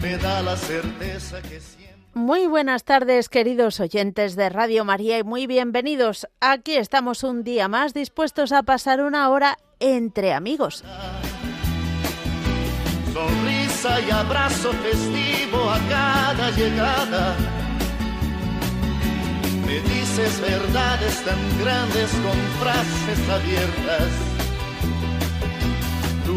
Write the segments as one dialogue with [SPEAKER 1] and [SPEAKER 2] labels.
[SPEAKER 1] me da la certeza que siempre...
[SPEAKER 2] Muy buenas tardes, queridos oyentes de Radio María, y muy bienvenidos. Aquí estamos un día más dispuestos a pasar una hora entre amigos.
[SPEAKER 1] Sonrisa y abrazo festivo a cada llegada. Me dices verdades tan grandes con frases abiertas.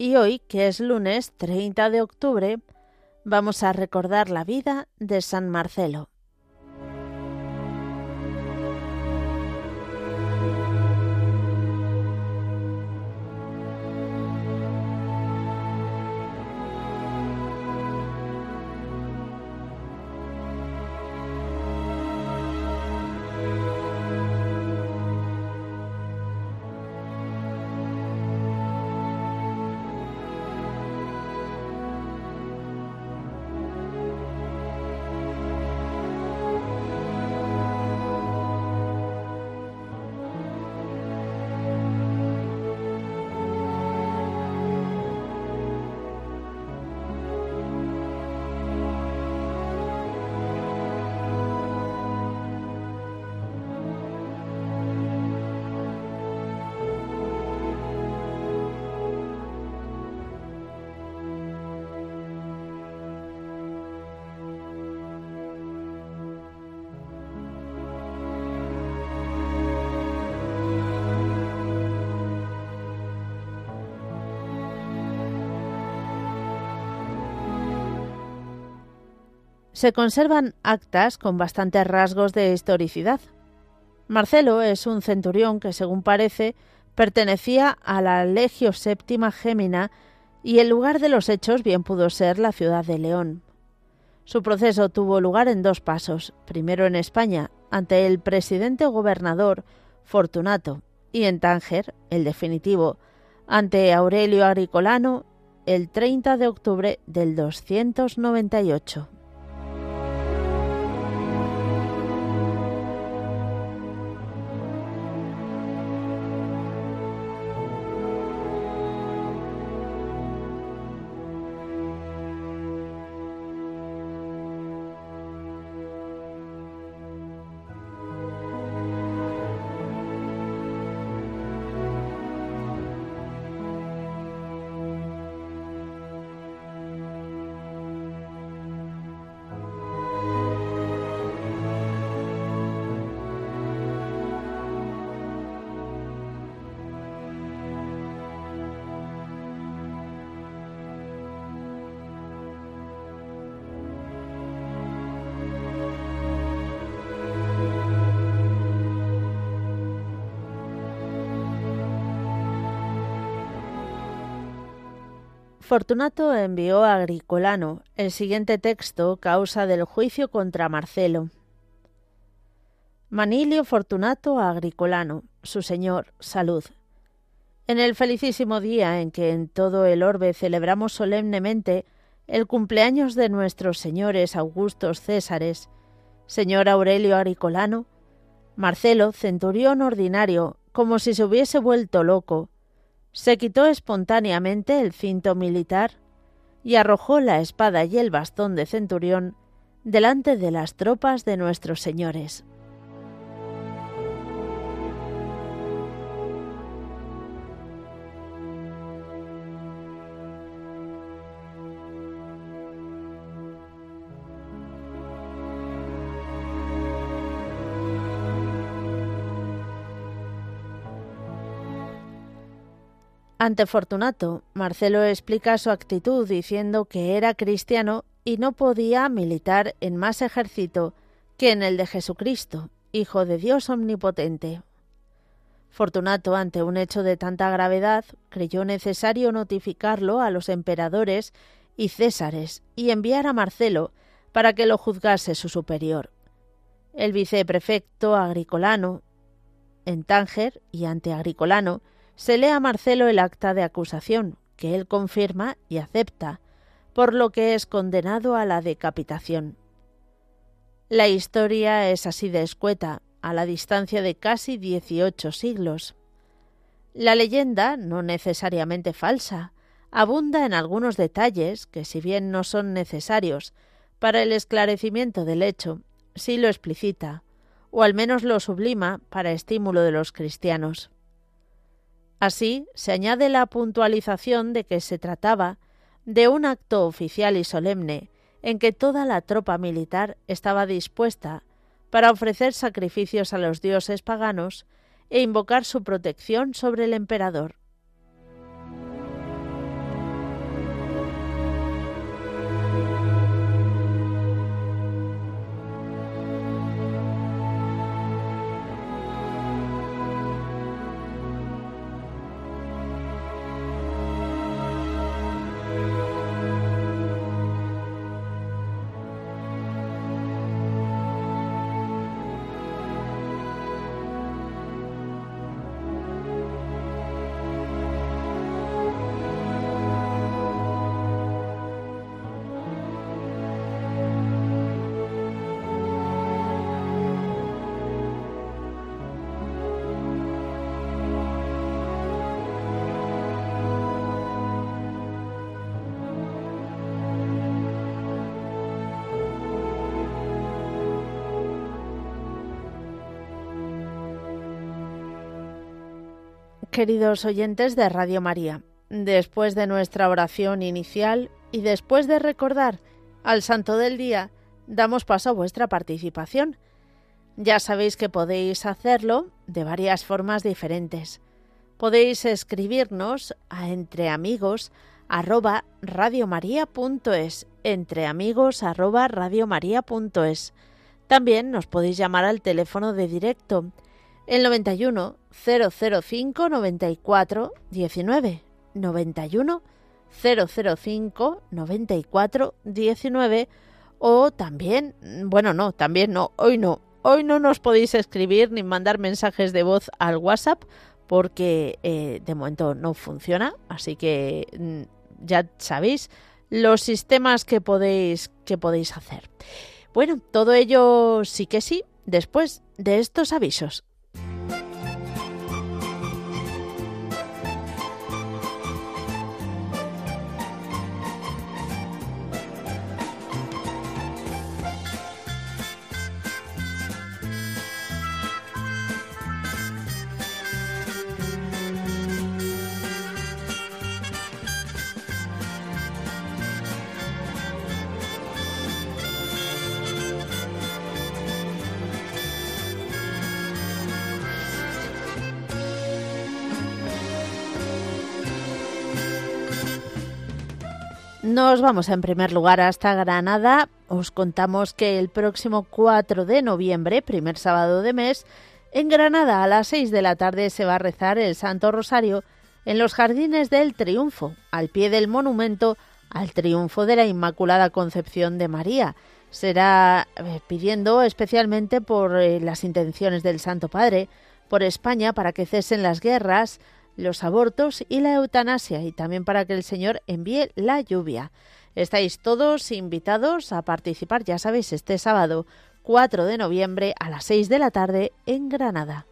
[SPEAKER 2] Y hoy, que es lunes 30 de octubre, vamos a recordar la vida de San Marcelo. Se conservan actas con bastantes rasgos de historicidad. Marcelo es un centurión que, según parece, pertenecía a la Legio Séptima Gémina y el lugar de los hechos bien pudo ser la ciudad de León. Su proceso tuvo lugar en dos pasos, primero en España, ante el presidente gobernador Fortunato, y en Tánger, el definitivo, ante Aurelio Agricolano, el 30 de octubre del 298. Fortunato envió a Agricolano el siguiente texto causa del juicio contra Marcelo. Manilio Fortunato a Agricolano, su señor, salud. En el felicísimo día en que en todo el orbe celebramos solemnemente el cumpleaños de nuestros señores Augustos Césares, señor Aurelio Agricolano, Marcelo, centurión ordinario, como si se hubiese vuelto loco, se quitó espontáneamente el cinto militar y arrojó la espada y el bastón de centurión delante de las tropas de nuestros señores. Ante Fortunato, Marcelo explica su actitud diciendo que era cristiano y no podía militar en más ejército que en el de Jesucristo, Hijo de Dios Omnipotente. Fortunato, ante un hecho de tanta gravedad, creyó necesario notificarlo a los emperadores y césares y enviar a Marcelo para que lo juzgase su superior. El viceprefecto Agricolano, en Tánger y ante Agricolano, se lee a Marcelo el acta de acusación, que él confirma y acepta, por lo que es condenado a la decapitación. La historia es así de escueta, a la distancia de casi dieciocho siglos. La leyenda, no necesariamente falsa, abunda en algunos detalles que, si bien no son necesarios para el esclarecimiento del hecho, sí lo explicita, o al menos lo sublima para estímulo de los cristianos. Así, se añade la puntualización de que se trataba de un acto oficial y solemne en que toda la tropa militar estaba dispuesta para ofrecer sacrificios a los dioses paganos e invocar su protección sobre el emperador. Queridos oyentes de Radio María, después de nuestra oración inicial y después de recordar al Santo del Día, damos paso a vuestra participación. Ya sabéis que podéis hacerlo de varias formas diferentes. Podéis escribirnos a entreamigos arroba arroba. También nos podéis llamar al teléfono de directo el 91 005 94 19 91 005 94 19 o también, bueno, no, también no, hoy no, hoy no nos podéis escribir ni mandar mensajes de voz al WhatsApp porque eh, de momento no funciona, así que mm, ya sabéis los sistemas que podéis que podéis hacer. Bueno, todo ello sí que sí, después de estos avisos. Nos vamos en primer lugar hasta Granada. Os contamos que el próximo 4 de noviembre, primer sábado de mes, en Granada a las 6 de la tarde se va a rezar el Santo Rosario en los Jardines del Triunfo, al pie del monumento al triunfo de la Inmaculada Concepción de María. Será pidiendo especialmente por eh, las intenciones del Santo Padre, por España para que cesen las guerras, los abortos y la eutanasia y también para que el Señor envíe la lluvia. Estáis todos invitados a participar, ya sabéis, este sábado 4 de noviembre a las 6 de la tarde en Granada.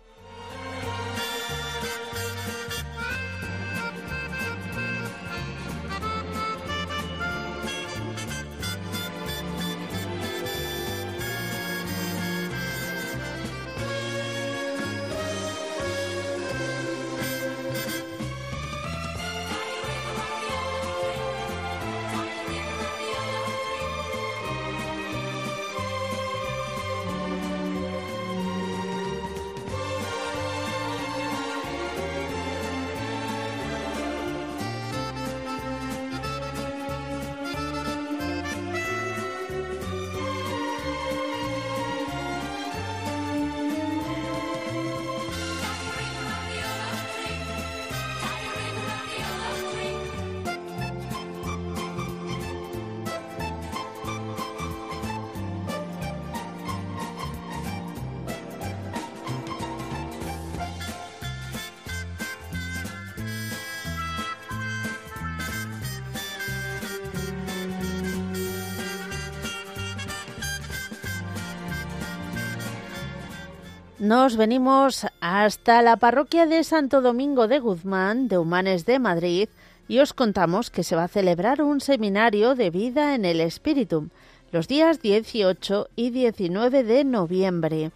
[SPEAKER 2] Nos venimos hasta la parroquia de Santo Domingo de Guzmán, de Humanes de Madrid, y os contamos que se va a celebrar un seminario de vida en el Espíritu los días 18 y 19 de noviembre.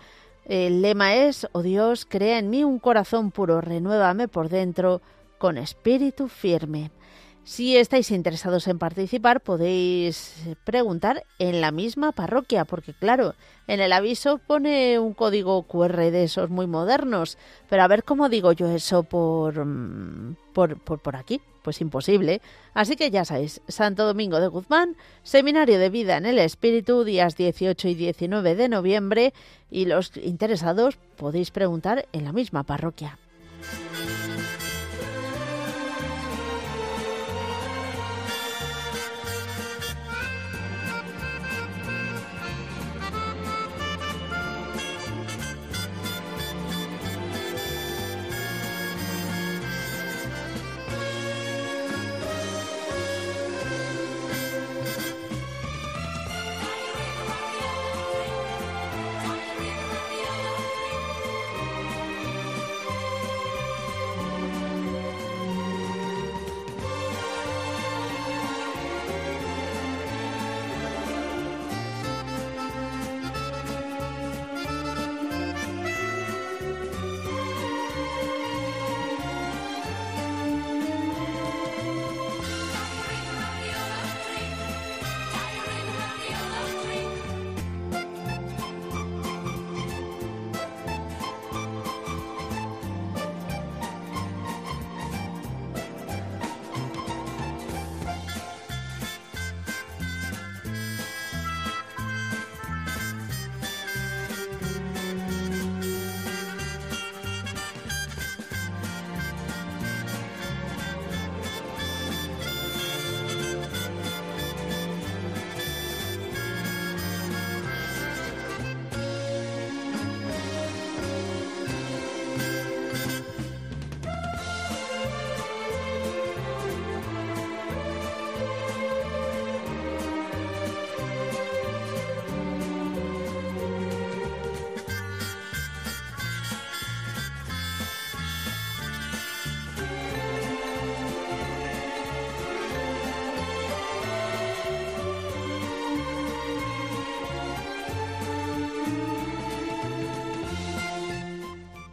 [SPEAKER 2] El lema es, oh Dios, crea en mí un corazón puro, renuévame por dentro con espíritu firme. Si estáis interesados en participar, podéis preguntar en la misma parroquia, porque claro, en el aviso pone un código QR de esos muy modernos, pero a ver cómo digo yo eso por, mm, por, por, por aquí, pues imposible. Así que ya sabéis, Santo Domingo de Guzmán, Seminario de Vida en el Espíritu, días 18 y 19 de noviembre, y los interesados podéis preguntar en la misma parroquia.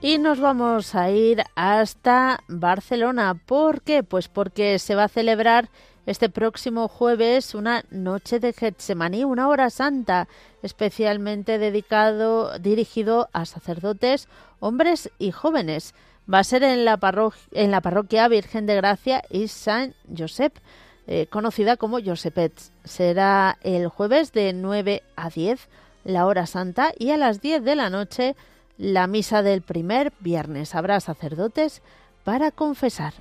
[SPEAKER 2] Y nos vamos a ir hasta Barcelona. ¿Por qué? Pues porque se va a celebrar este próximo jueves una noche de Getsemaní, una hora santa, especialmente dedicado, dirigido a sacerdotes, hombres y jóvenes. Va a ser en la, parroquia Virgen de Gracia y San Josep, eh, conocida como Josepets. Será el jueves de 9 a 10, la hora santa, y a las 10 de la noche la misa del primer viernes. Habrá sacerdotes para confesar.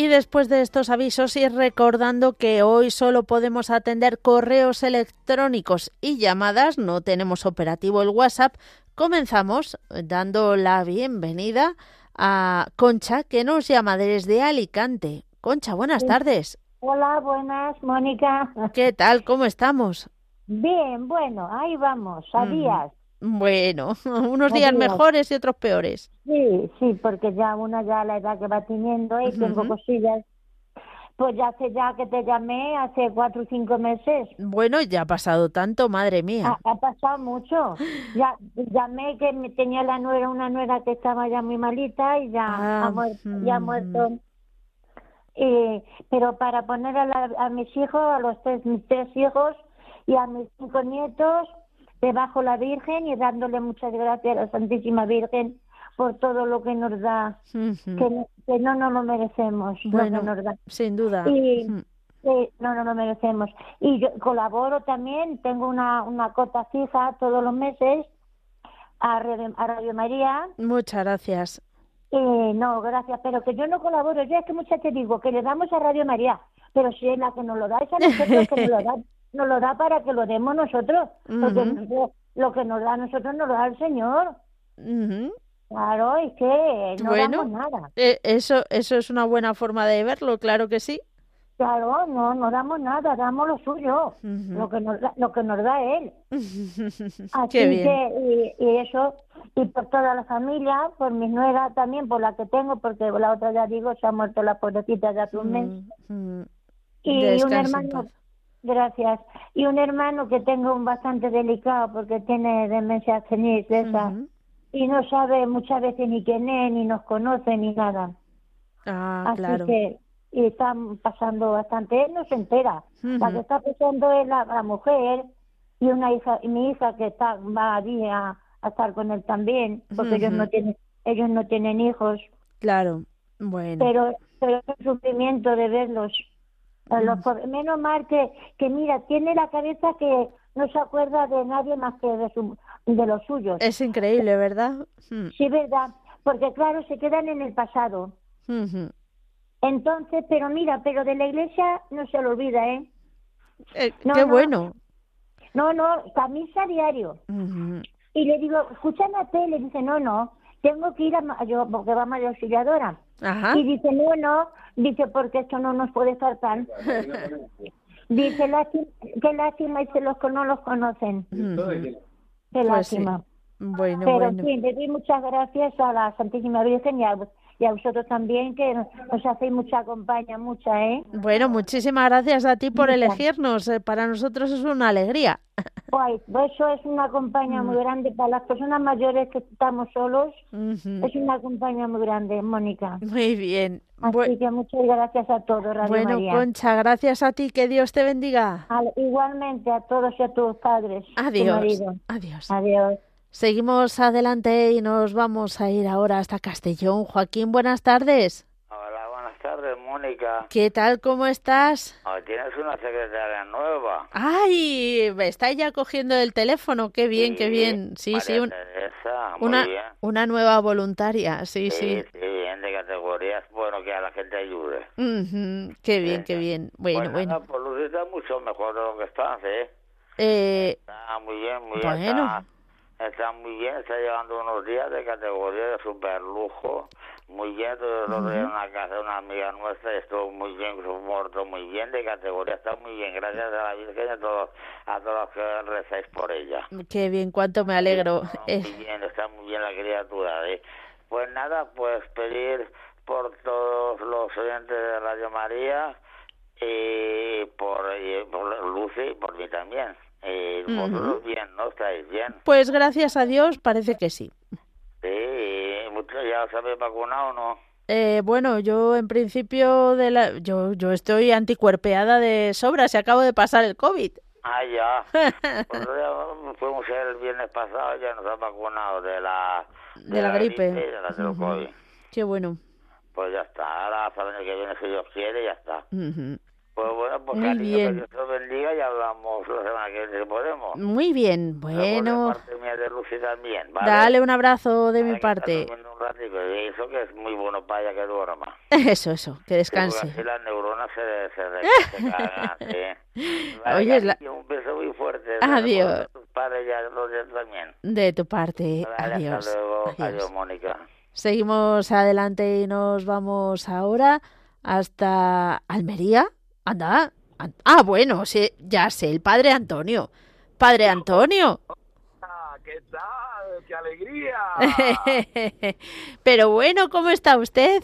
[SPEAKER 2] Y después de estos avisos y recordando que hoy solo podemos atender correos electrónicos y llamadas, no tenemos operativo el WhatsApp, comenzamos dando la bienvenida a Concha, que nos llama desde Alicante. Concha, buenas tardes.
[SPEAKER 3] Hola, buenas, Mónica.
[SPEAKER 2] ¿Qué tal? ¿Cómo estamos?
[SPEAKER 3] Bien, bueno, ahí vamos, a días.
[SPEAKER 2] Bueno, unos días mejores y otros peores.
[SPEAKER 3] Sí, sí, porque ya una ya la edad que va teniendo y tengo cosillas. Pues ya hace ya que te llamé, hace cuatro o cinco meses.
[SPEAKER 2] Bueno, ya ha pasado tanto, madre mía.
[SPEAKER 3] Ha, pasado mucho. Ya llamé que tenía la nuera, una nuera que estaba ya muy malita y ya ha ah, muerto. Ya ha muerto. Eh, pero para poner a, a mis hijos, a los tres, mis tres hijos y a mis cinco nietos, debajo la Virgen y dándole muchas gracias a la Santísima Virgen por todo lo que nos da, que, no nos lo merecemos,
[SPEAKER 2] bueno, Sin duda.
[SPEAKER 3] Y, no nos lo merecemos. Y yo colaboro también, tengo una, una cota fija todos los meses a Radio, María.
[SPEAKER 2] Muchas gracias.
[SPEAKER 3] Eh, no, gracias, pero que yo no colaboro, yo es que muchas te digo que le damos a Radio María, pero si es la que nos lo da, es a nosotros que nos lo da nos lo da para que lo demos nosotros, porque lo que nos da a nosotros nos lo da el Señor. Claro, es que no damos nada.
[SPEAKER 2] Eh, eso, eso es una buena forma de verlo, claro que sí.
[SPEAKER 3] Claro, no, no damos nada, damos lo suyo, lo que nos da, lo que nos da él. Así que y, eso y por toda la familia, por mi nuera también, por la que tengo, porque la otra ya digo se ha muerto la pobrecita ya hace un mes. Y un hermano Gracias. Y un hermano que tengo un bastante delicado porque tiene demencia senil esa. Y no sabe muchas veces ni quién es, ni nos conoce, ni nada.
[SPEAKER 2] Ah, Así
[SPEAKER 3] que y están pasando bastante. Él no se entera. La que está pasando es la, mujer y una hija, y mi hija que está va allí a, estar con él también, porque ellos no tienen ellos no tienen hijos.
[SPEAKER 2] Claro, bueno.
[SPEAKER 3] Pero, pero es un sufrimiento de verlos menos mal que, que, mira, tiene la cabeza que no se acuerda de nadie más que de, su, de los suyos.
[SPEAKER 2] Es increíble, ¿verdad?
[SPEAKER 3] Hmm. Sí, verdad. Porque claro, se quedan en el pasado. Entonces, pero mira, pero de la iglesia no se lo olvida, ¿eh?
[SPEAKER 2] eh qué bueno.
[SPEAKER 3] No, no, camisa diario. Y le digo, escúchame a tele. Dice, no, no, tengo que ir a, yo, porque va a auxiliadora. Y dice, no, no, dice, porque esto no nos puede faltar. dice, lástima, qué lástima, dice, los que no los conocen. Qué pues lástima.
[SPEAKER 2] Bueno,
[SPEAKER 3] Pero
[SPEAKER 2] bueno.
[SPEAKER 3] sí, le doy muchas gracias a la Santísima Virgen y a, y a vosotros también, que nos hacéis mucha compañía, mucha, ¿eh?
[SPEAKER 2] Bueno, muchísimas gracias a ti por elegirnos. Eh, para nosotros es una alegría.
[SPEAKER 3] Pues eso es una compañía muy mm. grande para las personas mayores que estamos solos. Es una compañía muy grande, Mónica.
[SPEAKER 2] Muy bien.
[SPEAKER 3] Así que muchas gracias a todos, Radio
[SPEAKER 2] Bueno, Concha, gracias a ti. Que Dios te bendiga.
[SPEAKER 3] igualmente a todos y a tus padres.
[SPEAKER 2] Adiós. Adiós.
[SPEAKER 3] Adiós.
[SPEAKER 2] Seguimos adelante y nos vamos a ir ahora hasta Castellón. Joaquín, buenas tardes.
[SPEAKER 4] Hola, buenas tardes, Mónica.
[SPEAKER 2] ¿Qué tal? ¿Cómo estás?
[SPEAKER 4] Oh, tienes una secretaria nueva.
[SPEAKER 2] ¡Ay! Me está ya cogiendo el teléfono. ¡Qué bien, qué bien! Sí, sí. una, una nueva voluntaria. Sí, sí.
[SPEAKER 4] Sí, bien, de categorías. Bueno, que a la gente ayude.
[SPEAKER 2] Qué bien, qué bien. Bueno, bueno.
[SPEAKER 4] Pues Lucita mucho mejor de lo que estás, ¿eh?
[SPEAKER 2] Eh...
[SPEAKER 4] Está muy bien, muy bien. Bueno. Está muy bien, está llevando unos días de categoría de super lujo. Muy bien, todo -huh. en una casa de una amiga nuestra, estuvo muy bien, su muerto muy bien, de categoría, está muy bien, gracias a la Virgen y a todos, a todos los que rezáis por ella.
[SPEAKER 2] Qué bien, cuánto me alegro.
[SPEAKER 4] Sí, muy bien, está muy bien la criatura. ¿eh? Pues nada, pues pedir por todos los oyentes de Radio María y por, y por Lucy y por mí también. Y vosotros uh -huh. bien, ¿no? ¿Estáis bien?
[SPEAKER 2] Pues gracias a Dios parece que sí.
[SPEAKER 4] Sí, ya os habéis vacunado, ¿no?
[SPEAKER 2] Eh, bueno, yo en principio de la, yo yo estoy anticuerpeada de sobra, se acabo de pasar el COVID.
[SPEAKER 4] Ah, ya. pues ya fuimos el viernes pasado, ya nos han vacunado de la
[SPEAKER 2] de, de la, la, gripe, gripe
[SPEAKER 4] y de la del uh -huh. COVID.
[SPEAKER 2] Qué bueno.
[SPEAKER 4] Pues ya está, ahora el año que viene si Dios quiere, ya está.
[SPEAKER 2] Uh -huh.
[SPEAKER 4] Pues bueno, pues
[SPEAKER 2] Muy
[SPEAKER 4] cariño,
[SPEAKER 2] bien.
[SPEAKER 4] que Dios os bendiga y hablamos la semana que viene si podemos.
[SPEAKER 2] Muy bien, bueno.
[SPEAKER 4] De parte mía de Lucy también, ¿vale?
[SPEAKER 2] Dale un abrazo de mi parte.
[SPEAKER 4] un ratico, y eso que es muy bueno para ella que duerma.
[SPEAKER 2] Eso, eso, que
[SPEAKER 4] Sí,
[SPEAKER 2] descanse.
[SPEAKER 4] así las neuronas se, se, se cagan, ¿sí? Vale,
[SPEAKER 2] Oye, es la-
[SPEAKER 4] un beso muy fuerte.
[SPEAKER 2] Adiós.
[SPEAKER 4] De tus padres y a los de también.
[SPEAKER 2] De tu parte,
[SPEAKER 4] Vale,
[SPEAKER 2] adiós.
[SPEAKER 4] Hasta luego.
[SPEAKER 2] adiós.
[SPEAKER 4] Adiós, Mónica.
[SPEAKER 2] Seguimos adelante y nos vamos ahora hasta Almería. Anda. An- Ah, bueno, ya sé, el padre Antonio. Padre Antonio.
[SPEAKER 5] Ah, ¿Qué tal? ¡Qué alegría!
[SPEAKER 2] Pero bueno, ¿cómo está usted?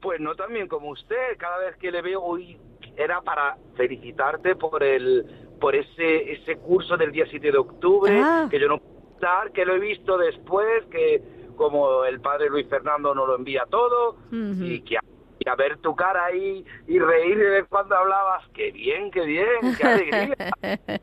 [SPEAKER 5] Pues no tan bien como usted. Cada vez que le veo hoy era para felicitarte por el por ese ese curso del día 7 de octubre
[SPEAKER 2] Ah.
[SPEAKER 5] que yo no puedo estar, que lo he visto después, que como el padre Luis Fernando nos lo envía todo y que y a ver tu cara ahí y reír de vez cuando hablabas. ¡Qué bien, qué bien! ¡Qué alegría!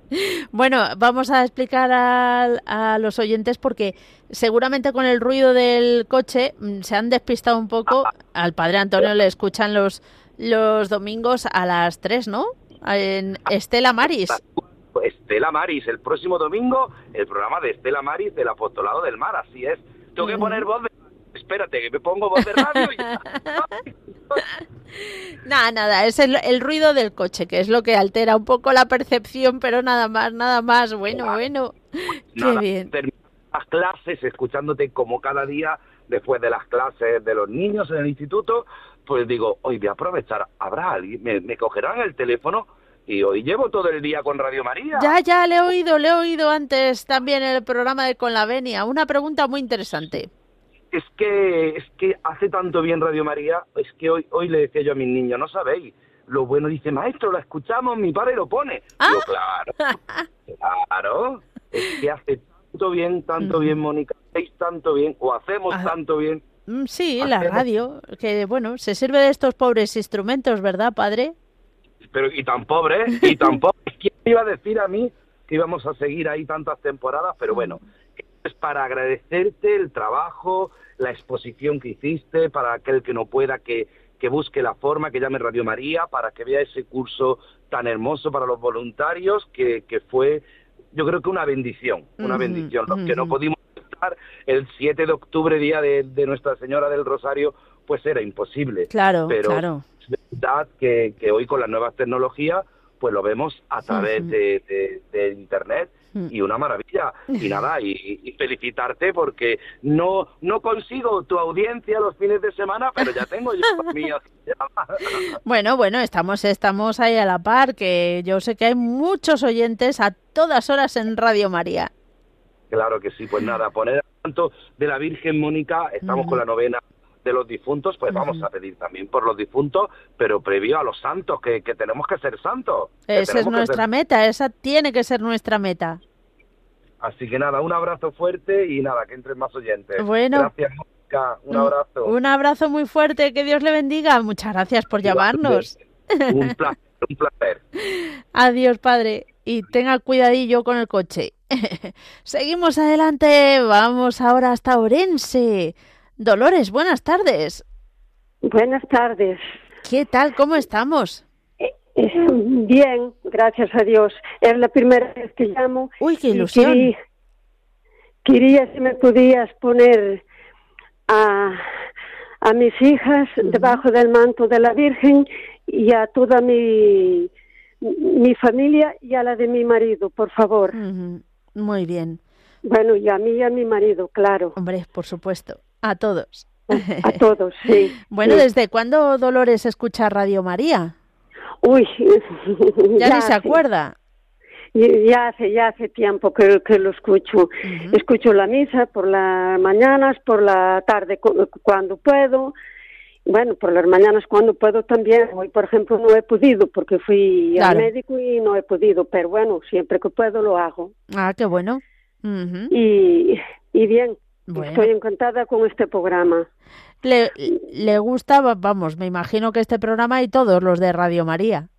[SPEAKER 2] Bueno, vamos a explicar al- a, los oyentes porque seguramente con el ruido del coche mm, se han despistado un poco. Al padre Antonio le escuchan los, los domingos a las 3, ¿no? En Estela Maris.
[SPEAKER 5] Estela Maris, el próximo domingo, el programa de Estela Maris del Apostolado del Mar, así es. Tengo que poner voz de... Espérate, que me pongo voz de radio y ya.
[SPEAKER 2] Nada, nada, es el, el ruido del coche, que es lo que altera un poco la percepción, pero nada más, nada más. Bueno, bueno. Qué
[SPEAKER 5] Nada,
[SPEAKER 2] bien.
[SPEAKER 5] terminar las clases, escuchándote como cada día, después de las clases de los niños en el instituto, pues digo, hoy voy a aprovechar, habrá alguien, me, me cogerán el teléfono y hoy llevo todo el día con Radio María.
[SPEAKER 2] Ya, ya, le he oído, le he oído antes también el programa de Con la Venia. Una pregunta muy interesante.
[SPEAKER 5] Es que, es que hace tanto bien Radio María, es que hoy, hoy le decía yo a mis niños, no sabéis, lo bueno dice, maestro, lo escuchamos, mi padre lo pone.
[SPEAKER 2] Ah.
[SPEAKER 5] Digo, claro, claro, es que hace tanto bien, tanto bien, Mónica, hacéis tanto bien, o hacemos tanto bien,
[SPEAKER 2] Mm, Sí, la radio, que bueno, se sirve de estos pobres instrumentos, ¿verdad, padre?
[SPEAKER 5] pero y tan pobre, ¿eh? y tan pobre. ¿Quién me iba a decir a mí que íbamos a seguir ahí tantas temporadas? Pero bueno, es para agradecerte el trabajo, la exposición que hiciste, para aquel que no pueda que, que busque la forma, que llame Radio María, para que vea ese curso tan hermoso para los voluntarios, que, que fue, yo creo que una bendición, una bendición. Los que no pudimos estar el 7 de octubre, día de, de Nuestra Señora del Rosario, pues era imposible.
[SPEAKER 2] Claro,
[SPEAKER 5] Pero
[SPEAKER 2] claro.
[SPEAKER 5] es verdad que, que hoy con las nuevas tecnologías pues lo vemos a través de, de- de internet. Y una maravilla. Y nada y, y felicitarte porque no no consigo tu audiencia los fines de semana pero ya tengo yo míos.
[SPEAKER 2] Bueno, bueno, estamos, estamos ahí a la par, que yo sé que hay muchos oyentes a todas horas en Radio María.
[SPEAKER 5] claro que sí pues nada poner al tanto de la Virgen Mónica estamos con la novena de los difuntos pues vamos a pedir también por los difuntos pero previo a los santos que, que tenemos que ser santos
[SPEAKER 2] Esa es nuestra
[SPEAKER 5] ser-
[SPEAKER 2] meta, esa tiene que ser nuestra meta.
[SPEAKER 5] Así que nada, un abrazo fuerte y nada, que entren más oyentes.
[SPEAKER 2] Bueno.
[SPEAKER 5] Gracias, Mónica. Un abrazo.
[SPEAKER 2] Un abrazo muy fuerte, que Dios le bendiga. Muchas gracias por llamarnos.
[SPEAKER 5] Un placer, un placer.
[SPEAKER 2] Adiós, padre. Y tenga cuidadillo con el coche. Seguimos adelante. Vamos ahora hasta Orense. Dolores, buenas tardes.
[SPEAKER 6] Buenas tardes.
[SPEAKER 2] ¿Qué tal? ¿Cómo estamos?
[SPEAKER 6] Eh, eh, Bien, gracias a Dios. Es la primera vez que llamo.
[SPEAKER 2] Uy, qué ilusión.
[SPEAKER 6] Quería, quería si me podías poner a, a mis hijas debajo del manto de la Virgen y a toda mi, mi familia y a la de mi marido, por favor.
[SPEAKER 2] Muy bien.
[SPEAKER 6] Bueno, y a mí y a mi marido, claro.
[SPEAKER 2] Hombre, por supuesto, a todos.
[SPEAKER 6] A todos, sí.
[SPEAKER 2] bueno, ¿desde cuándo Dolores escucha Radio María?
[SPEAKER 6] Uy,
[SPEAKER 2] ya, ni se acuerda.
[SPEAKER 6] Ya hace, ya hace tiempo que, que lo escucho. Escucho la misa por las mañanas, por la tarde cuando puedo. Bueno, por las mañanas cuando puedo también. Hoy, por ejemplo, no he podido porque fui al médico y no he podido. Pero bueno, siempre que puedo lo hago.
[SPEAKER 2] Ah, qué bueno.
[SPEAKER 6] y, y bien, estoy encantada con este programa.
[SPEAKER 2] Le, le gusta, vamos, me imagino que este programa y todos los de Radio María.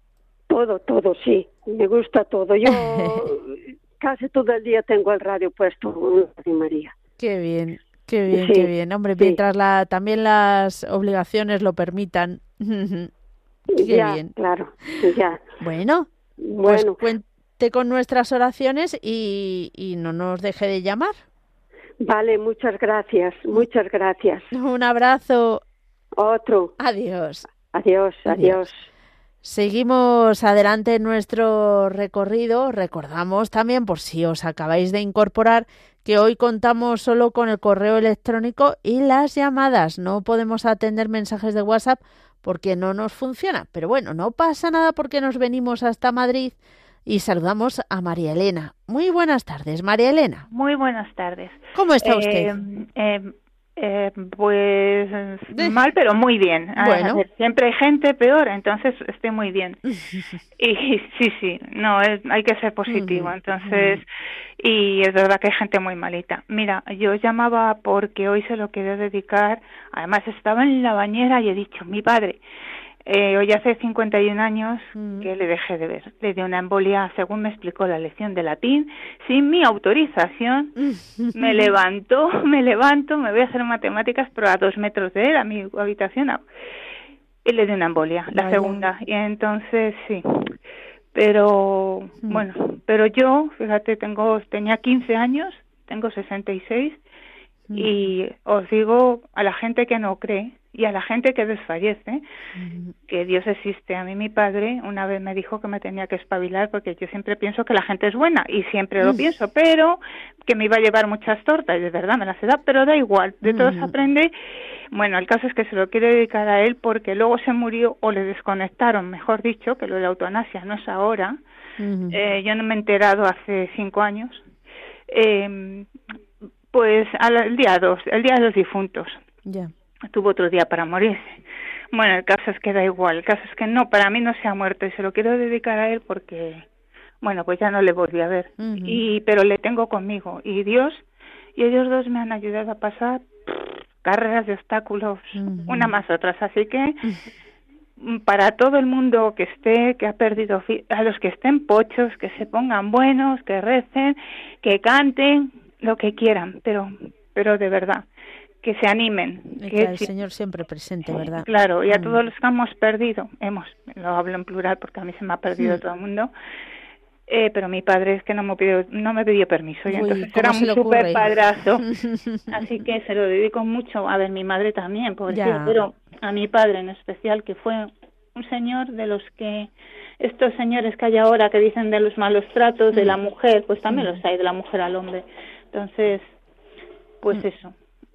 [SPEAKER 6] Todo, todo, sí. Me gusta todo. Yo casi todo el día tengo el radio puesto Radio María.
[SPEAKER 2] Qué bien, qué bien, qué bien. Hombre, mientras la, también las obligaciones lo permitan. qué
[SPEAKER 6] ya,
[SPEAKER 2] bien.
[SPEAKER 6] Claro, ya.
[SPEAKER 2] Bueno, pues bueno. Pues cuente con nuestras oraciones y, y no nos deje de llamar.
[SPEAKER 6] Vale, muchas gracias, muchas gracias.
[SPEAKER 2] Un abrazo.
[SPEAKER 6] Otro.
[SPEAKER 2] Adiós.
[SPEAKER 6] Adiós, adiós.
[SPEAKER 2] Seguimos adelante en nuestro recorrido. Recordamos también, por si os acabáis de incorporar, que hoy contamos solo con el correo electrónico y las llamadas. No podemos atender mensajes de WhatsApp porque no nos funciona. Pero bueno, no pasa nada porque nos venimos hasta Madrid y saludamos a María Elena. Muy buenas tardes, María Elena.
[SPEAKER 7] Muy buenas tardes.
[SPEAKER 2] ¿Cómo está usted?
[SPEAKER 7] Eh, eh, eh, pues mal, pero muy bien. Bueno. siempre hay gente peor, entonces estoy muy bien. y sí, sí, no, hay que ser positivo. Entonces, y es verdad que hay gente muy malita. Mira, yo llamaba porque hoy se lo quería dedicar. Además, estaba en la bañera y he dicho, mi padre, eh, hoy hace 51 años mm. que le dejé de ver. Le dio una embolia, según me explicó la lección de latín, sin mi autorización. me levantó, me levanto, me voy a hacer matemáticas, pero a dos metros de él, a mi habitación. Y le dio una embolia, la segunda. Y entonces, sí. Pero, mm. bueno, pero yo, fíjate, tengo, tenía 15 años, tengo 66, mm. y os digo a la gente que no cree, y a la gente que desfallece que Dios existe. A mí mi padre una vez me dijo que me tenía que espabilar porque yo siempre pienso que la gente es buena y siempre lo pienso, pero que me iba a llevar muchas tortas y de verdad me las he dado, pero da igual, de todos aprende. Bueno, el caso es que se lo quiere dedicar a él porque luego se murió o le desconectaron, mejor dicho, que lo de la eutanasia no es ahora. eh, yo no me he enterado hace cinco años. Eh, pues al, día dos, el día de los difuntos.
[SPEAKER 2] Ya
[SPEAKER 7] tuvo otro día para morirse. Bueno, el caso es que da igual, el caso es que no, para mí no se ha muerto y se lo quiero dedicar a él porque, bueno, pues ya no le volví a ver, y pero le tengo conmigo y Dios y ellos dos me han ayudado a pasar carreras de obstáculos, una más otras, así que para todo el mundo que esté, que ha perdido, a los que estén pochos, que se pongan buenos, que recen, que canten, lo que quieran, pero, pero de verdad, que se animen.
[SPEAKER 2] que el Señor siempre presente, ¿verdad?
[SPEAKER 7] Claro, y a mm. todos los que hemos perdido, hemos, lo hablo en plural porque a mí se me ha perdido mm. todo el mundo, eh, pero mi padre es que no me pidió, no me pidió permiso y entonces era un súper padrazo, así que se lo dedico mucho, a ver, mi madre también, pero a mi padre en especial, que fue un señor de los que estos señores que hay ahora que dicen de los malos tratos de la mm. mujer, pues también los hay de la mujer al hombre. Entonces, pues eso,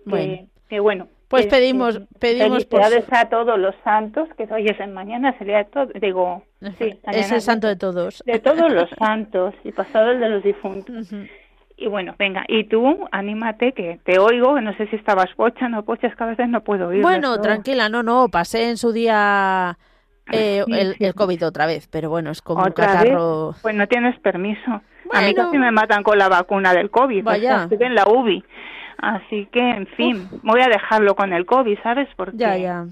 [SPEAKER 7] bueno. Que, bueno.
[SPEAKER 2] Pues pedimos, pedimos
[SPEAKER 7] por a todos los santos, que hoy es en mañana, sería todo, digo, sí,
[SPEAKER 2] es el santo de todos.
[SPEAKER 7] De todos los santos y pasado el de los difuntos. Y bueno, venga, y tú, anímate, que te oigo, que no sé si estabas pocha, no pocha, es que a veces no puedo oír.
[SPEAKER 2] Bueno, tranquila, no, no, pasé en su día eh, el, el, COVID otra vez, pero bueno, es como un catarro.
[SPEAKER 7] Pues no tienes permiso. A mí casi me matan con la vacuna del COVID, Vaya. estoy en la UBI. Así que, en fin, voy a dejarlo con el COVID, ¿sabes? Porque
[SPEAKER 2] ya, ya.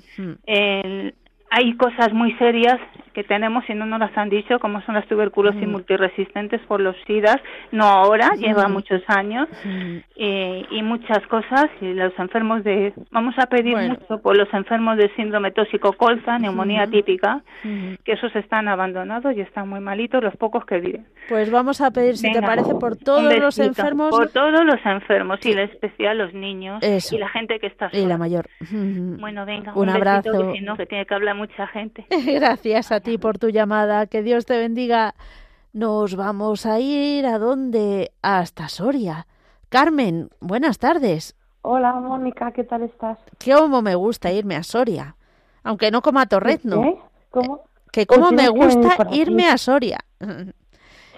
[SPEAKER 7] El, hay cosas muy serias que tenemos y no nos las han dicho, como son las tuberculosis multiresistentes por los SIDAs, no ahora, lleva muchos años, y, muchas cosas, y los enfermos de, vamos a pedir mucho por los enfermos de síndrome tóxico colza, neumonía típica, que esos están abandonados y están muy malitos, los pocos que viven.
[SPEAKER 2] Pues vamos a pedir, si te parece, por todos los enfermos.
[SPEAKER 7] Por todos los enfermos, y en especial los niños, y la gente que está
[SPEAKER 2] sola. Y la mayor.
[SPEAKER 7] Bueno, venga,
[SPEAKER 2] un, abrazo.
[SPEAKER 7] que si no, que tiene que hablar mucha gente.
[SPEAKER 2] Gracias a ti por tu llamada. Que Dios te bendiga. Nos vamos a ir a dónde? Hasta Soria. Carmen, buenas tardes.
[SPEAKER 8] Hola, Mónica, ¿qué tal estás?
[SPEAKER 2] ¿Cómo me gusta irme a Soria? Aunque no como a Torrezno.
[SPEAKER 8] ¿Qué? ¿Cómo?
[SPEAKER 2] Que cómo me gusta irme a Soria.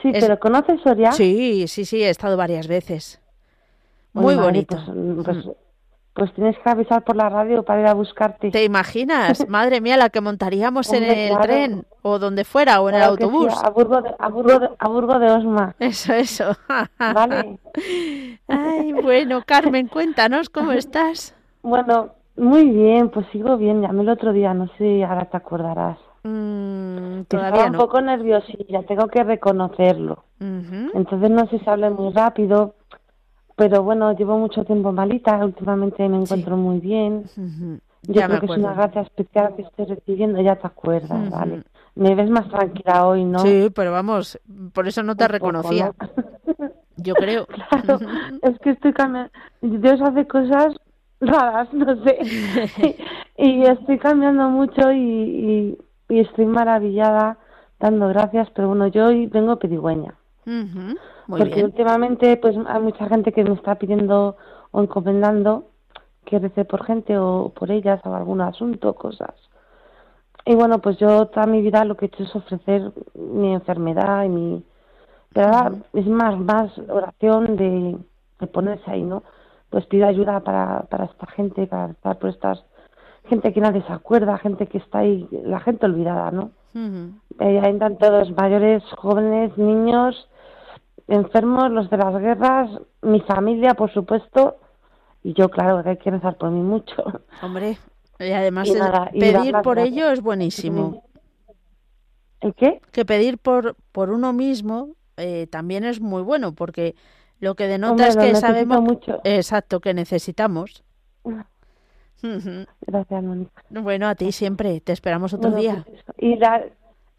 [SPEAKER 8] Sí, pero ¿conoces Soria?
[SPEAKER 2] Sí, sí, sí, he estado varias veces. Muy bonito.
[SPEAKER 8] Pues, pues, mm. Pues, tienes que avisar por la radio para ir a buscarte.
[SPEAKER 2] ¿Te imaginas? Madre mía, la que montaríamos en el tren o donde fuera o en el autobús.
[SPEAKER 8] a, Burgo de, a, Burgo de, Osma.
[SPEAKER 2] Eso, eso.
[SPEAKER 8] vale.
[SPEAKER 2] Ay, bueno, Carmen, cuéntanos cómo estás.
[SPEAKER 8] Bueno, muy bien, pues sigo bien. Llamé el otro día, no sé, ahora te acordarás.
[SPEAKER 2] Mm, todavía
[SPEAKER 8] Estaba un poco nerviosilla, tengo que reconocerlo. Entonces no sé si hablé muy rápido, pero bueno, llevo mucho tiempo malita, últimamente me encuentro muy bien. Yo creo que es una gracia especial que estoy recibiendo, ya te acuerdas, ¿vale? Me ves más tranquila hoy, ¿no?
[SPEAKER 2] Sí, pero vamos, por eso no te reconocía. Yo creo.
[SPEAKER 8] Claro, es que estoy cambiando. Dios hace cosas raras, no sé. y estoy cambiando mucho y, y estoy maravillada dando gracias, pero bueno, yo hoy vengo pedigüeña. Porque últimamente pues hay mucha gente que me está pidiendo o encomendando que rece por gente o por ellas o algún asunto, cosas. Y bueno, pues yo toda mi vida lo que he hecho es ofrecer mi enfermedad y mi... Pero ahora es más, más oración de, de ponerse ahí, ¿no? Pues pido ayuda para, para esta gente, para estar por estas gente que nadie se acuerda, gente que está ahí, la gente olvidada, ¿no? Eh, hay todos mayores, jóvenes, niños, enfermos, los de las guerras, mi familia, por supuesto, y yo, claro, que hay que rezar por mí mucho.
[SPEAKER 2] Hombre, y además pedir por ello es buenísimo.
[SPEAKER 8] ¿El qué?
[SPEAKER 2] Que pedir por, por uno mismo eh, también es muy bueno, porque lo que denota es que sabemos...
[SPEAKER 8] Mucho.
[SPEAKER 2] Exacto, que necesitamos.
[SPEAKER 8] Gracias, Mónica.
[SPEAKER 2] Bueno, a ti siempre. Te esperamos otro día.
[SPEAKER 8] Pues y la,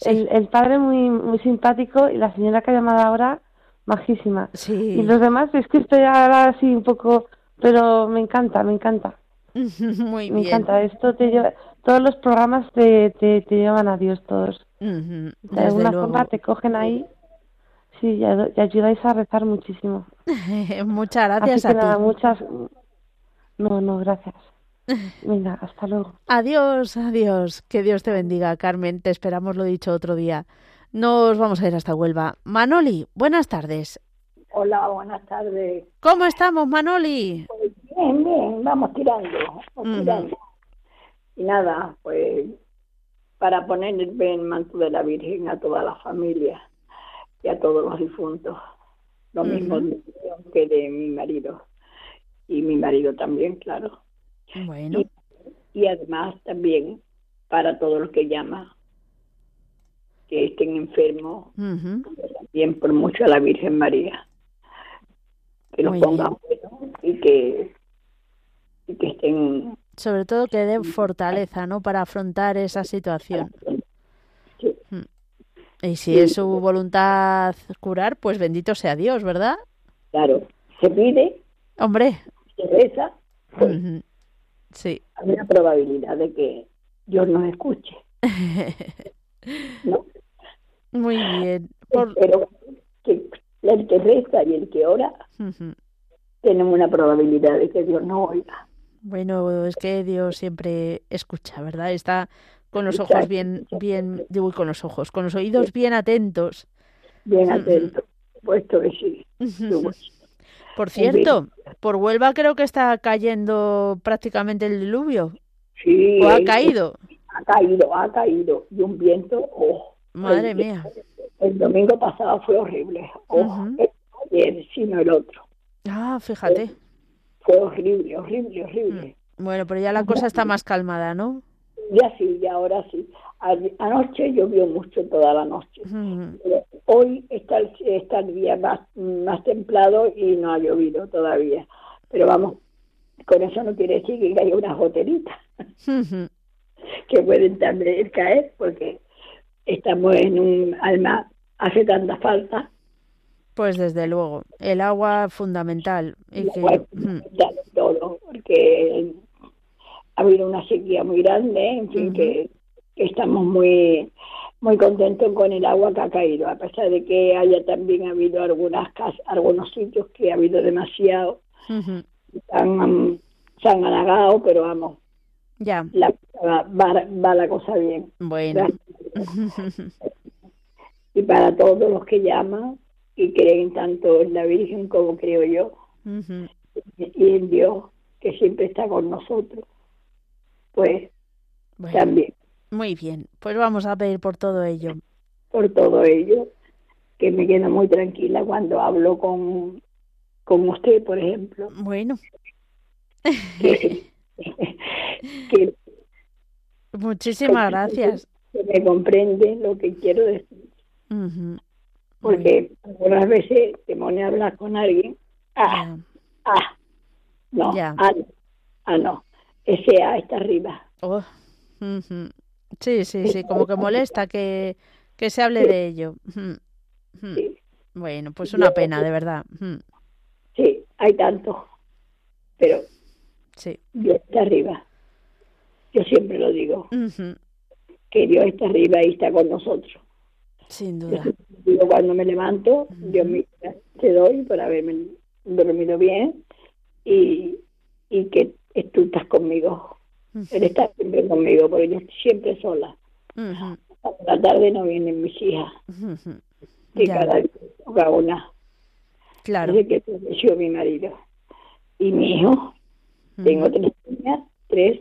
[SPEAKER 8] el, padre muy muy simpático y la señora que ha llamado ahora, majísima.
[SPEAKER 2] Sí.
[SPEAKER 8] Y los demás, es que estoy ahora así un poco... Pero me encanta, me encanta.
[SPEAKER 2] muy
[SPEAKER 8] bien. Me encanta. Esto te lleva... Todos los programas te, te, llevan a Dios, todos.
[SPEAKER 2] De
[SPEAKER 8] alguna forma te cogen ahí. Sí, y, ayudáis a rezar muchísimo.
[SPEAKER 2] Muchas gracias
[SPEAKER 8] a
[SPEAKER 2] ti.
[SPEAKER 8] muchas... No, no, gracias. Venga, hasta luego.
[SPEAKER 2] Adiós, adiós. Que Dios te bendiga, Carmen. Te esperamos lo dicho otro día. Nos vamos a ir hasta Huelva. Manoli, buenas tardes.
[SPEAKER 9] Hola, buenas tardes.
[SPEAKER 2] ¿Cómo estamos, Manoli?
[SPEAKER 9] Pues bien, bien, vamos tirando, vamos tirando. Y nada, pues para poner el manto de la Virgen a toda la familia y a todos los difuntos. Lo mismo que de mi marido. Y mi marido también, claro.
[SPEAKER 2] Bueno.
[SPEAKER 9] Y, además también para todos los que llaman, que estén enfermos, también por mucho a la Virgen María. Que los pongan y que, y que estén...
[SPEAKER 2] Sobre todo que den fortaleza, ¿no? Para afrontar esa situación. Mm. Y si es su voluntad curar, pues bendito sea Dios, ¿verdad?
[SPEAKER 9] Claro, se pide.
[SPEAKER 2] Hombre.
[SPEAKER 9] Se reza. Pues,
[SPEAKER 2] Sí.
[SPEAKER 9] Hay una probabilidad de que Dios nos escuche. ¿No?
[SPEAKER 2] Muy bien.
[SPEAKER 9] Pero que el que reza y el que ora tenemos una probabilidad de que Dios nos oiga.
[SPEAKER 2] Bueno, es que Dios siempre escucha, ¿verdad? Está con los ojos bien, bien, digo, con los ojos, con los oídos bien atentos.
[SPEAKER 9] Bien atentos, puesto que sí.
[SPEAKER 2] Por cierto, por Huelva creo que está cayendo prácticamente el diluvio.
[SPEAKER 9] Sí.
[SPEAKER 2] ¿O ha caído?
[SPEAKER 9] Ha caído, ha caído. Y un viento, oh.
[SPEAKER 2] Madre mía.
[SPEAKER 9] El domingo pasado fue horrible. Oh, ayer, sino el otro.
[SPEAKER 2] Ah, fíjate.
[SPEAKER 9] Fue, horrible, horrible, horrible.
[SPEAKER 2] Mm. Bueno, pero ya la cosa está más calmada, ¿no?
[SPEAKER 9] Ya sí, ya ahora sí. Anoche llovió mucho toda la noche. Hoy está el, está el día más, más templado y no ha llovido todavía. Pero vamos, con eso no quiere decir que haya unas goteritas que pueden también caer porque estamos en un alma, hace tanta falta.
[SPEAKER 2] Pues desde luego, el agua fundamental.
[SPEAKER 9] Y todo, porque ha habido una sequía muy grande, en fin, que, estamos muy muy contento con el agua que ha caído, a pesar de que haya también habido algunas casas, algunos sitios que ha habido demasiado, han, se han halagado, pero vamos,
[SPEAKER 2] ya.
[SPEAKER 9] La, va, la cosa bien.
[SPEAKER 2] Bueno.
[SPEAKER 9] y para todos los que llaman y creen tanto en la Virgen como creo yo, y en Dios, que siempre está con nosotros, pues también.
[SPEAKER 2] Muy bien, pues vamos a pedir por todo ello.
[SPEAKER 9] Por todo ello, que me quedo muy tranquila cuando hablo con, con usted, por ejemplo.
[SPEAKER 2] Bueno. Muchísimas gracias.
[SPEAKER 9] Que me comprende lo que quiero decir. Porque algunas veces te pone a hablar con alguien. Ah, ah, no, ah, ah, no. Ese A está arriba.
[SPEAKER 2] Oh. Sí, sí, sí, como que molesta que, que se hable de ello. Bueno, pues una pena, de verdad.
[SPEAKER 9] Sí, hay tanto. Pero
[SPEAKER 2] sí.
[SPEAKER 9] Está arriba. Yo siempre lo digo. Que Dios está arriba y está con nosotros.
[SPEAKER 2] Sin duda.
[SPEAKER 9] Yo cuando me levanto, Dios me te doy por haberme dormido bien y, y que tú estás conmigo. Él está siempre conmigo, porque yo estoy siempre sola. la tarde no vienen mis hijas. Y cada vez toca una.
[SPEAKER 2] Claro.
[SPEAKER 9] Desde que falleció mi marido. Y mi hijo. Tengo tres niñas, tres.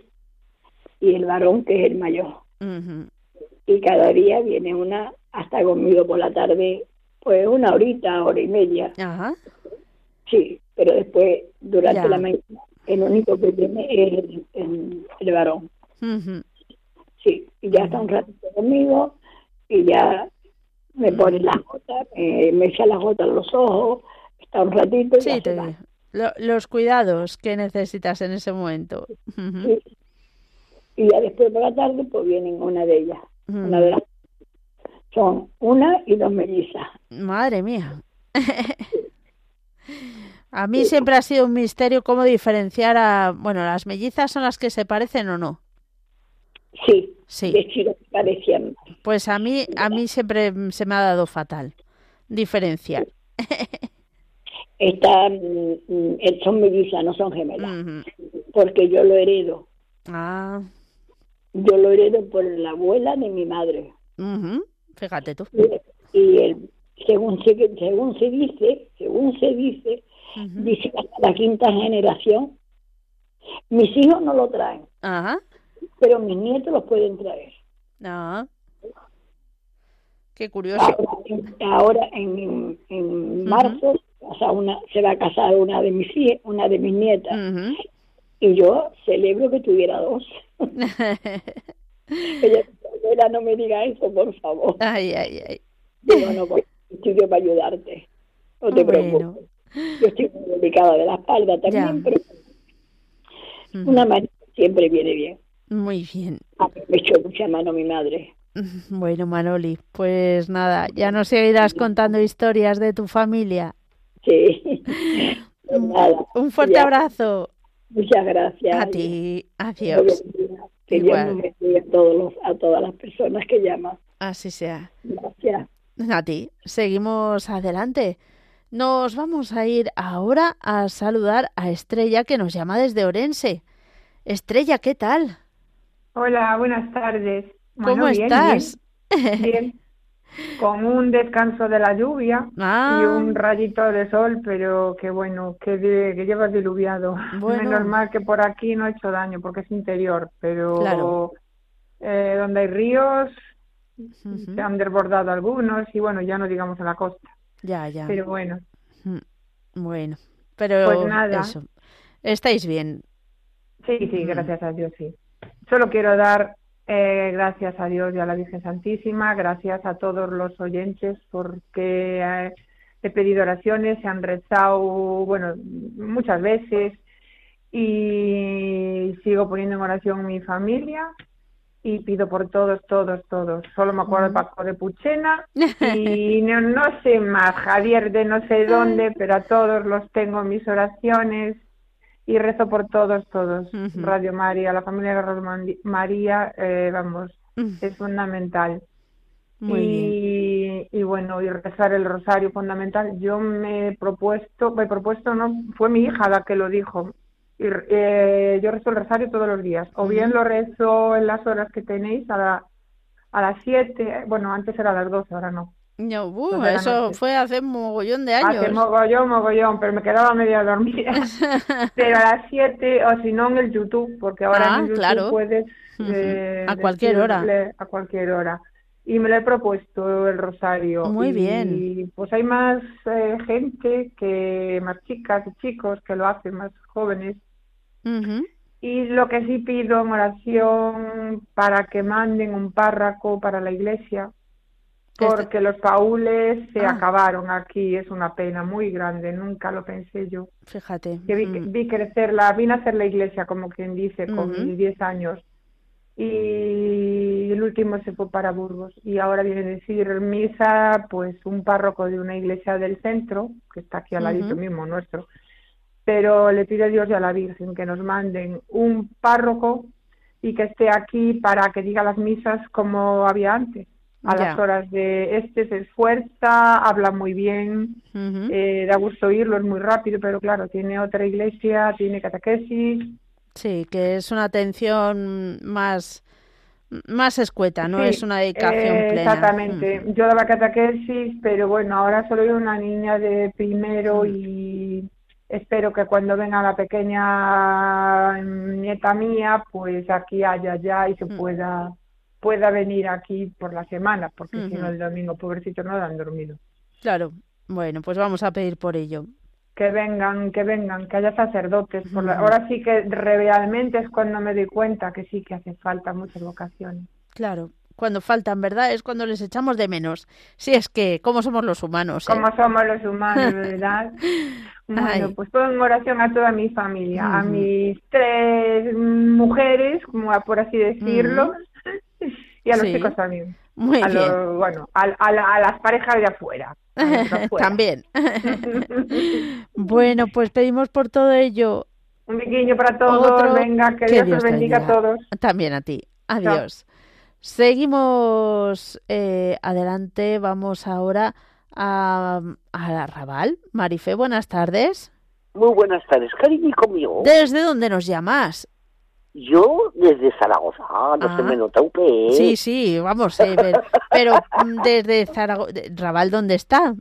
[SPEAKER 9] Y el varón, que es el mayor. Y cada día viene una hasta conmigo por la tarde, pues una horita, hora y media.
[SPEAKER 2] Ajá.
[SPEAKER 9] Sí, pero después, durante la mañana, el único que tiene es el, el, varón. Sí, y ya está un ratito conmigo y ya me pone las gotas, me echa las gotas en los ojos, está un ratito y
[SPEAKER 2] sí, los cuidados que necesitas en ese momento.
[SPEAKER 9] sí. Y ya después por la tarde pues vienen una de ellas, una de las son una y dos mellizas.
[SPEAKER 2] Madre mía. A mí siempre ha sido un misterio cómo diferenciar a, bueno, las mellizas son las que se parecen o no.
[SPEAKER 9] Sí,
[SPEAKER 2] sí.
[SPEAKER 9] De hecho, parecían.
[SPEAKER 2] Pues a mí, a mí siempre se me ha dado fatal diferenciar.
[SPEAKER 9] Están, mm, son mellizas, no son gemelas, porque yo lo heredo.
[SPEAKER 2] Ah.
[SPEAKER 9] Yo lo heredo por la abuela de mi madre.
[SPEAKER 2] Fíjate tú.
[SPEAKER 9] Y, el, según se, según se dice, según se dice, dice hasta la quinta generación. Mis hijos no lo traen,
[SPEAKER 2] Ajá.
[SPEAKER 9] pero mis nietos los pueden traer.
[SPEAKER 2] Ah. Qué curioso.
[SPEAKER 9] Ahora, en, en marzo una, se va a casar una de mis hijas, una de mis nietas. Y yo celebro que tuviera dos. Ella, no me diga eso, por favor.
[SPEAKER 2] Ay, ay, ay.
[SPEAKER 9] Digo, no, pues, estoy yo para ayudarte. No te preocupes. Yo estoy muy delicada de la espalda también, pero una mano siempre viene bien.
[SPEAKER 2] Muy bien.
[SPEAKER 9] me echó mucha mano mi madre.
[SPEAKER 2] Bueno, Manoli, pues nada, ya nos seguirás contando historias de tu familia.
[SPEAKER 9] Sí.
[SPEAKER 2] Pues nada, Un fuerte abrazo.
[SPEAKER 9] Muchas gracias.
[SPEAKER 2] A ti, adiós.
[SPEAKER 9] Que Igual. Dios a, todos los, a todas las personas que llaman.
[SPEAKER 2] Así sea.
[SPEAKER 9] Gracias.
[SPEAKER 2] A ti. Seguimos adelante. Nos vamos a ir ahora a saludar a Estrella que nos llama desde Orense. Estrella, ¿qué tal?
[SPEAKER 10] Hola, buenas tardes.
[SPEAKER 2] ¿Cómo estás?
[SPEAKER 10] Bien, Con un descanso de la lluvia y
[SPEAKER 2] ah.
[SPEAKER 10] un rayito de sol, pero que bueno, que, que lleva diluviado.
[SPEAKER 2] Bueno.
[SPEAKER 10] Menos mal que por aquí no ha hecho daño porque es interior, pero eh, donde hay ríos se han desbordado algunos y bueno, ya no digamos en la costa.
[SPEAKER 2] Ya, ya.
[SPEAKER 10] Pero bueno.
[SPEAKER 2] Bueno, pero
[SPEAKER 10] pues nada.
[SPEAKER 2] eso. ¿Estáis bien?
[SPEAKER 10] Sí, sí, gracias a Dios, sí. Solo quiero dar eh, gracias a Dios y a la Virgen Santísima, gracias a todos los oyentes porque eh, he pedido oraciones, se han rezado, bueno, muchas veces y sigo poniendo en oración mi familia y pido por todos, todos, todos. Solo me acuerdo de Paco de Puchena y no, no sé más, Javier de no sé dónde, pero a todos los tengo en mis oraciones y rezo por todos, todos. Radio María, la familia de Radio María, eh, vamos, es fundamental. y, y, bueno, y rezar el rosario fundamental. Yo me he propuesto, me he propuesto, no, fue mi hija la que lo dijo. Y, eh, yo rezo el rosario todos los días. O bien lo rezo en las horas que tenéis, a, la, a las 7, bueno, antes era a las 12, ahora no.
[SPEAKER 2] No, uh, eso fue hace mogollón de años.
[SPEAKER 10] Hace mogollón, mogollón, pero me quedaba media dormida. pero a las 7, o si no en el YouTube, porque ahora en YouTube
[SPEAKER 2] claro.
[SPEAKER 10] puedes...
[SPEAKER 2] a cualquier hora.
[SPEAKER 10] A cualquier hora. Y me lo he propuesto el rosario.
[SPEAKER 2] Muy
[SPEAKER 10] y,
[SPEAKER 2] bien.
[SPEAKER 10] Pues hay más eh, gente, que más chicas y chicos que lo hacen, más jóvenes. Y lo que sí pido en oración para que manden un párraco para la iglesia, porque los paules se
[SPEAKER 2] Ah.
[SPEAKER 10] acabaron aquí, es una pena muy grande, nunca lo pensé yo.
[SPEAKER 2] Fíjate.
[SPEAKER 10] Que vi,
[SPEAKER 2] mm.
[SPEAKER 10] vi crecer la, vine a hacer la iglesia, como quien dice, con mis 10 años. Y el último se fue para Burgos. Y ahora viene a decir misa, pues un párroco de una iglesia del centro, que está aquí al ladito mismo nuestro. Pero le pido a Dios y a la Virgen que nos manden un párroco y que esté aquí para que diga las misas como había antes. A las horas de este se esfuerza, habla muy bien, eh, da gusto oírlo, es muy rápido, pero claro, tiene otra iglesia, tiene catequesis.
[SPEAKER 2] Sí, que es una atención más, más escueta, no
[SPEAKER 10] Sí,
[SPEAKER 2] es una dedicación
[SPEAKER 10] eh,
[SPEAKER 2] plena.
[SPEAKER 10] Exactamente.
[SPEAKER 2] Ujú.
[SPEAKER 10] Yo daba catequesis, pero bueno, ahora solo hay una niña de primero
[SPEAKER 2] Mm.
[SPEAKER 10] y espero que cuando venga la pequeña nieta mía, pues aquí haya ya y se
[SPEAKER 2] Mm.
[SPEAKER 10] pueda pueda venir aquí por la semana, porque si no el domingo, pobrecito, no lo han dormido.
[SPEAKER 2] Claro. Bueno, pues vamos a pedir por ello.
[SPEAKER 10] que vengan, que vengan, que haya sacerdotes. Por la-. Ahora sí que realmente es cuando me doy cuenta que sí que hace falta muchas vocaciones.
[SPEAKER 2] Claro. Cuando faltan, ¿verdad? Es cuando les echamos de menos. Si es que, ¿cómo somos los humanos? eh?
[SPEAKER 10] Como somos los humanos, ¿verdad? Bueno,
[SPEAKER 2] Ay.
[SPEAKER 10] pues pongo en oración a toda mi familia, a mis tres mujeres, como por así decirlo, y a los
[SPEAKER 2] Sí.
[SPEAKER 10] chicos también.
[SPEAKER 2] Muy
[SPEAKER 10] a
[SPEAKER 2] bien.
[SPEAKER 10] los- bueno, a, a la- a las parejas de afuera. los.
[SPEAKER 2] También. bueno, pues pedimos por todo ello.
[SPEAKER 10] Un piquiño para todos,
[SPEAKER 2] Otro-
[SPEAKER 10] venga, que,
[SPEAKER 2] que
[SPEAKER 10] Dios
[SPEAKER 2] Dios
[SPEAKER 10] os
[SPEAKER 2] te
[SPEAKER 10] bendiga a todos.
[SPEAKER 2] También a ti. Adiós. Seguimos eh, adelante. Vamos ahora a, a la Raval. Marife, buenas tardes.
[SPEAKER 11] Muy buenas tardes, cariñico mío.
[SPEAKER 2] ¿Desde dónde nos llamas?
[SPEAKER 11] Yo desde Zaragoza, no se
[SPEAKER 2] Ah.
[SPEAKER 11] me nota un qué.
[SPEAKER 2] Sí, sí, vamos, eh, pero, pero, mm, desde Zaragoza. ¿Raval dónde está?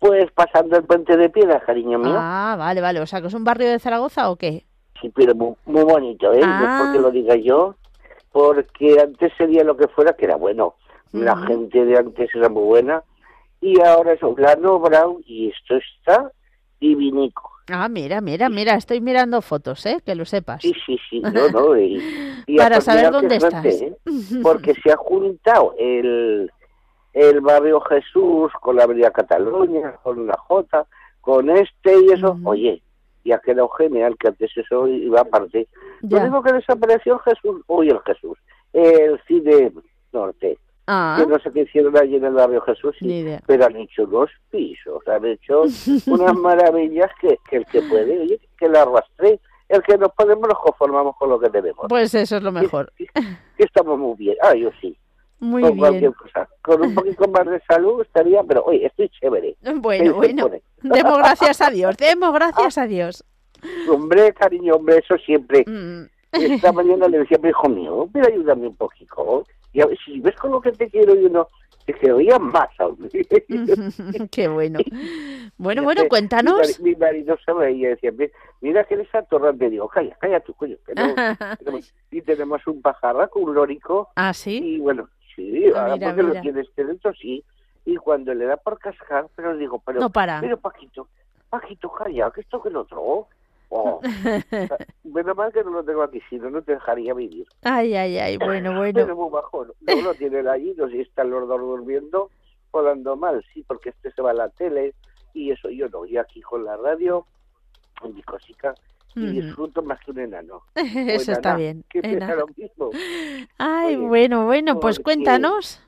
[SPEAKER 11] Pues pasando el puente de piedra, cariño mío.
[SPEAKER 2] Ah, vale, vale. O sea, que es un barrio de Zaragoza o qué?
[SPEAKER 11] Sí, pero muy, muy bonito, ¿eh? No
[SPEAKER 2] Ah.
[SPEAKER 11] es porque lo diga yo, porque antes sería lo que fuera, que era bueno. La gente de antes era muy buena, y ahora es plano, brown, y esto está divinico.
[SPEAKER 2] Ah, mira, mira, mira, estoy mirando fotos, ¿eh? Que lo sepas.
[SPEAKER 11] Sí, sí, sí, no, no. Y, y
[SPEAKER 2] Para saber dónde
[SPEAKER 11] suerte,
[SPEAKER 2] estás.
[SPEAKER 11] ¿eh? Porque se ha juntado el, el barrio Jesús con la Avenida Cataluña, con la J, con este y eso. Oye, y ha quedado genial que antes eso iba aparte. Lo único que desapareció Jesús, hoy el Jesús, el cine norte,
[SPEAKER 2] Ah,
[SPEAKER 11] que no sé qué hicieron allí en el barrio Jesús, pero han hecho unos pisos, han hecho unas maravillas que, que el que puede, oye, que la arrastre, el que nos podemos nos conformamos con lo que tenemos.
[SPEAKER 2] pues eso es lo mejor.
[SPEAKER 11] Que, que estamos muy bien, ah, yo sí,
[SPEAKER 2] Muy
[SPEAKER 11] con
[SPEAKER 2] bien.
[SPEAKER 11] cualquier cosa. Con un poquito más de salud estaría, pero oye, estoy chévere.
[SPEAKER 2] Bueno,
[SPEAKER 11] ¿Qué se
[SPEAKER 2] bueno. Demos gracias a Dios, demos gracias a Dios.
[SPEAKER 11] Hombre, cariño, hombre, eso siempre.
[SPEAKER 2] Mm.
[SPEAKER 11] Esta mañana le decía hijo mío, pero ayúdame un poquito. Y si ves con lo que te quiero y uno, te quedaría más, hombre.
[SPEAKER 2] Qué bueno. Bueno, bueno, cuéntanos.
[SPEAKER 11] Mi, mari- mi marido se reía y decía, "Mira, mira que eres atorrante. Digo, calla, calla tu coño. que no- tenemos- y tenemos un pajarraco, un lórico.
[SPEAKER 2] Ah, sí.
[SPEAKER 11] Y bueno, sí,
[SPEAKER 2] Ah,
[SPEAKER 11] ahora
[SPEAKER 2] mira,
[SPEAKER 11] porque
[SPEAKER 2] mira.
[SPEAKER 11] lo tienes dentro, sí. Y cuando le da por cascar, pero digo, pero,
[SPEAKER 2] No para.
[SPEAKER 11] pero Paquito, Paquito, calla, que esto que el otro. Oh. Menos mal que no lo tengo aquí, si no, no te dejaría vivir.
[SPEAKER 2] Ay, ay, ay, bueno,
[SPEAKER 11] Pero
[SPEAKER 2] bueno.
[SPEAKER 11] muy bajo. No lo tienen allí, no sé si están los dos durmiendo o dando mal, sí, porque este se va a la tele y eso yo no. Y aquí con la radio, en mi cosica, y disfruto más que un enano.
[SPEAKER 2] Eso está bien.
[SPEAKER 11] Que lo mismo.
[SPEAKER 2] Ay,
[SPEAKER 11] Oye,
[SPEAKER 2] bueno, bueno, pues cuéntanos.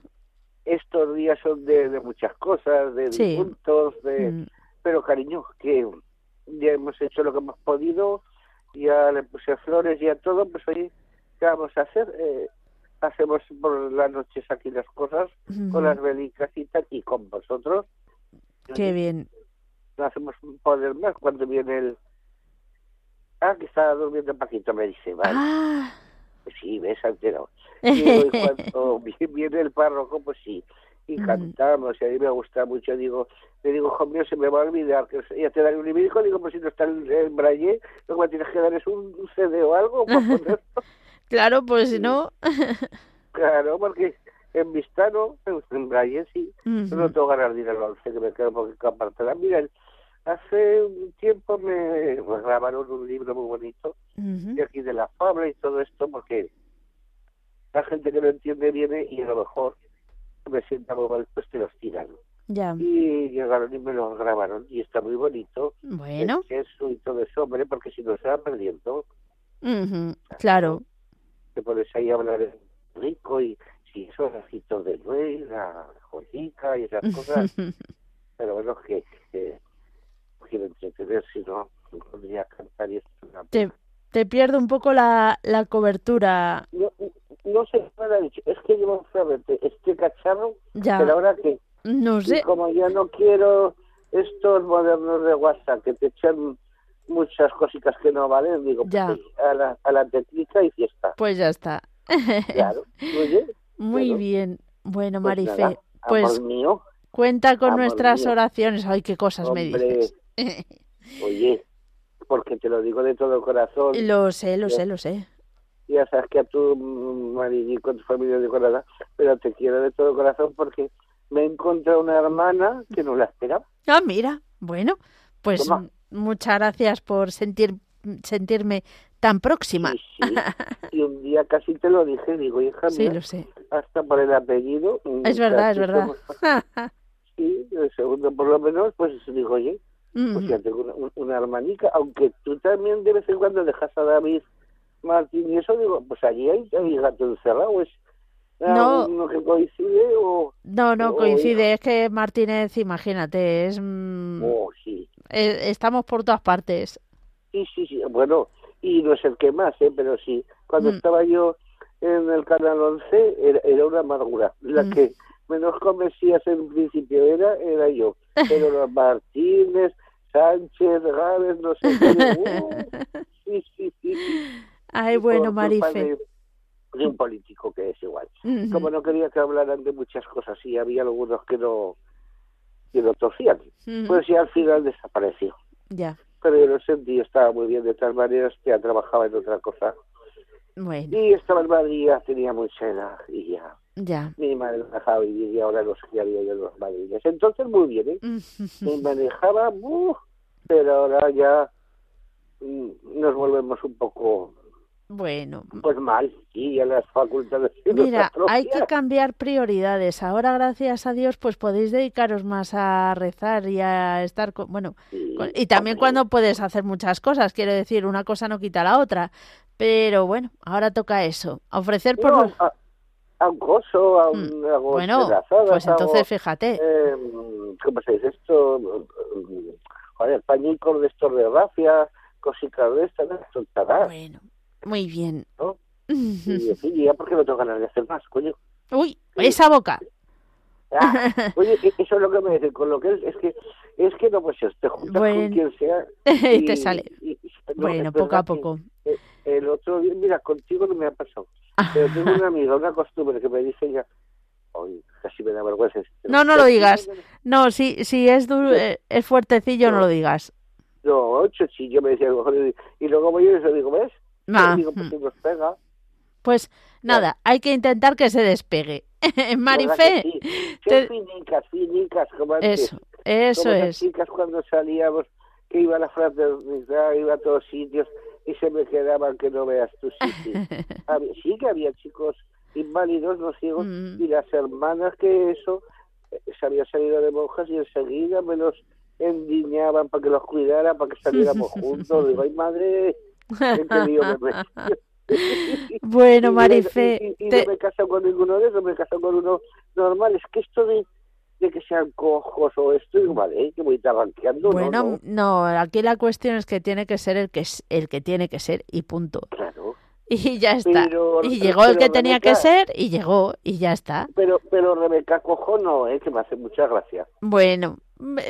[SPEAKER 11] Estos días son de, de muchas cosas, de
[SPEAKER 2] Sí.
[SPEAKER 11] de...
[SPEAKER 2] Mm.
[SPEAKER 11] Pero cariño, que ya hemos hecho lo que hemos podido, ya le puse flores y a todo, pues oye, ¿qué vamos a hacer? Eh, hacemos por las noches aquí las cosas con las velicas y tal, y con vosotros.
[SPEAKER 2] Qué bien.
[SPEAKER 11] No hacemos poder más cuando viene el... Ah, que está durmiendo Paquito, me dice, vale.
[SPEAKER 2] Ah.
[SPEAKER 11] Pues sí, ves, enterado. Y cuando viene el párroco, pues sí, y cantamos, y a mí me gusta mucho, digo, le digo, hijo mío, se me va a olvidar, que ya te daré un libro, digo, pues si no está el, el braille, lo que me tienes que dar es un, CD o algo para
[SPEAKER 2] claro, pues si no...
[SPEAKER 11] claro, porque en Vistano, en braille sí, no tengo ganas de ir al once, que me quedo porque aparte la mira, hace un tiempo me grabaron un libro muy bonito de aquí de la fabla y todo esto, porque la gente que no entiende viene y a lo mejor me sienta muy mal, pues te los tiran.
[SPEAKER 2] Ya.
[SPEAKER 11] Y llegaron y me lo grabaron y está muy bonito.
[SPEAKER 2] Bueno.
[SPEAKER 11] Eso y todo eso, hombre, porque si no se va perdiendo.
[SPEAKER 2] Claro.
[SPEAKER 11] Te pones ahí a hablar rico y si esos rajitos de nuez, la joyica y esas cosas. Pero bueno, que, quiero entretener, si no, no podría cantar y esto.
[SPEAKER 2] Te, te pierde un poco la, la cobertura.
[SPEAKER 11] No, no sé qué me ha dicho. Es que llevo solamente este cacharro,
[SPEAKER 2] Ya.
[SPEAKER 11] pero ahora que
[SPEAKER 2] No
[SPEAKER 11] y
[SPEAKER 2] sé.
[SPEAKER 11] como ya no quiero estos modernos de WhatsApp que te echan muchas cositas que no valen, digo,
[SPEAKER 2] Ya.
[SPEAKER 11] pues a la, a la tecnica y fiesta.
[SPEAKER 2] Pues ya está.
[SPEAKER 11] Claro, muy bien.
[SPEAKER 2] Muy
[SPEAKER 11] Bueno,
[SPEAKER 2] bien. Bueno,
[SPEAKER 11] pues
[SPEAKER 2] Marife,
[SPEAKER 11] nada,
[SPEAKER 2] pues
[SPEAKER 11] mío,
[SPEAKER 2] cuenta con nuestras
[SPEAKER 11] mío.
[SPEAKER 2] oraciones. Ay, qué cosas me dices.
[SPEAKER 11] oye, porque te lo digo de todo corazón.
[SPEAKER 2] Lo sé, lo
[SPEAKER 11] Ya-
[SPEAKER 2] sé, lo sé.
[SPEAKER 11] Ya sabes que a tu mm, marido y con tu familia de nada, pero te quiero de todo corazón porque me he encontrado una hermana que no la esperaba.
[SPEAKER 2] Ah, mira. Bueno, pues
[SPEAKER 11] Toma.
[SPEAKER 2] muchas gracias por sentir sentirme tan próxima.
[SPEAKER 11] Sí, sí. Y un día casi te lo dije, digo, hija
[SPEAKER 2] Sí,
[SPEAKER 11] mía,
[SPEAKER 2] lo sé.
[SPEAKER 11] hasta por el apellido. mm,
[SPEAKER 2] Es verdad, es verdad.
[SPEAKER 11] somos- Sí, el segundo por lo menos, pues digo, oye, pues
[SPEAKER 2] Ujú.
[SPEAKER 11] ya tengo una, un- una hermanica, aunque tú también de vez en cuando dejas a David Martín y eso, digo, pues allí hay, hay gato encerrado, es
[SPEAKER 2] No.
[SPEAKER 11] uno que coincide o...
[SPEAKER 2] No, no
[SPEAKER 11] o-
[SPEAKER 2] coincide. Es que Martínez, imagínate, es, mm,
[SPEAKER 11] Oh, sí,
[SPEAKER 2] eh, estamos por todas partes.
[SPEAKER 11] sí, sí, sí, bueno, y no es el que más, ¿eh? pero sí, cuando
[SPEAKER 2] Mm.
[SPEAKER 11] estaba yo en el Canal 11 era, era una amargura, la
[SPEAKER 2] Mm.
[SPEAKER 11] que menos convencías en principio era, era yo, pero los Martínez, Sánchez, Gávez, no sé qué, uh, sí, sí, sí, sí.
[SPEAKER 2] Ay, bueno, Marife.
[SPEAKER 11] De, de un político que es igual.
[SPEAKER 2] Ujú.
[SPEAKER 11] Como no quería que hablaran de muchas cosas y había algunos que no, que no torcían,
[SPEAKER 2] Ujú.
[SPEAKER 11] pues ya al final desapareció.
[SPEAKER 2] Ya,
[SPEAKER 11] Pero yo lo sentí, estaba muy bien de todas maneras, ya trabajaba en otra cosa.
[SPEAKER 2] bueno,
[SPEAKER 11] Y estaba en Madrid, ya tenía mucha edad y ya.
[SPEAKER 2] ya.
[SPEAKER 11] Mi madre dejaba vivir y ahora los criaría yo los madriles. Entonces muy bien, ¿eh? Me manejaba, ¡uh! pero ahora ya mm, nos volvemos un poco
[SPEAKER 2] Bueno,
[SPEAKER 11] pues mal y ya las facultades
[SPEAKER 2] Mira, hay que cambiar prioridades. Ahora, gracias a Dios, pues podéis dedicaros más a rezar y a estar con, bueno,
[SPEAKER 11] Sí,
[SPEAKER 2] con- y también cuando puedes hacer muchas cosas, quiero decir, una cosa no quita la otra. Pero bueno, ahora toca eso, ofrecer por
[SPEAKER 11] No,
[SPEAKER 2] los-
[SPEAKER 11] a, a un coso, a un
[SPEAKER 2] Mm, Bueno, pues entonces fíjate.
[SPEAKER 11] eh, ¿cómo se dice esto? Joder, pañicos de estos de rafia, cositas de estas, de
[SPEAKER 2] Bueno, muy bien.
[SPEAKER 11] ¿no? Y, y ya porque no tengo ganas de hacer más, coño.
[SPEAKER 2] Uy, esa boca.
[SPEAKER 11] Ah, oye, e- eso es lo que me dicen, con lo que es, es que es que no pues te juntas
[SPEAKER 2] Bueno.
[SPEAKER 11] con quien sea
[SPEAKER 2] Y te sale.
[SPEAKER 11] y- y- no,
[SPEAKER 2] Bueno, poco a poco.
[SPEAKER 11] eh, el otro día, mira, contigo no me ha pasado, pero tengo una amiga, una costumbre que me dice ya, hoy casi me da vergüenza. decirlo.
[SPEAKER 2] No, no lo digas. No, si, si es duro, eh, es fuertecillo, no lo digas.
[SPEAKER 11] No, chochillo me decía, a lo mejor, y, y luego voy y eso digo, ¿ves?
[SPEAKER 2] Ah,
[SPEAKER 11] digo, pues
[SPEAKER 2] mm.
[SPEAKER 11] si.
[SPEAKER 2] Pues nada, hay que intentar que se despegue. Marife,
[SPEAKER 11] ¿verdad que sí?
[SPEAKER 2] te-
[SPEAKER 11] finicas, finicas, como antes.
[SPEAKER 2] eso, eso
[SPEAKER 11] como las
[SPEAKER 2] es.
[SPEAKER 11] chicas cuando salíamos, que iba a la fraternidad, iba a todos sitios y se me quedaban que no veas sí. Había- sí que había chicos inválidos, no ciegos,
[SPEAKER 2] Mm.
[SPEAKER 11] y las hermanas que eso, eh, se había salido de monjas y enseguida me los endiñaban para que los cuidara, para que saliéramos juntos. Digo, ay madre,
[SPEAKER 2] Bueno,
[SPEAKER 11] Y
[SPEAKER 2] Marife,
[SPEAKER 11] y, y
[SPEAKER 2] te-
[SPEAKER 11] no me he casado con ninguno de esos, me he casado con uno normal. Es que esto de, de que sean cojos o esto, digo, vale, que voy tabanqueando,
[SPEAKER 2] bueno,
[SPEAKER 11] no, no,
[SPEAKER 2] no, aquí la cuestión es que tiene que ser el que es el que tiene que ser y punto.
[SPEAKER 11] claro.
[SPEAKER 2] y ya está. y llegó el que tenía que ser y llegó y ya está.
[SPEAKER 11] Pero, pero Rebeca, cojo no, ¿eh? que me hace mucha gracia.
[SPEAKER 2] Bueno,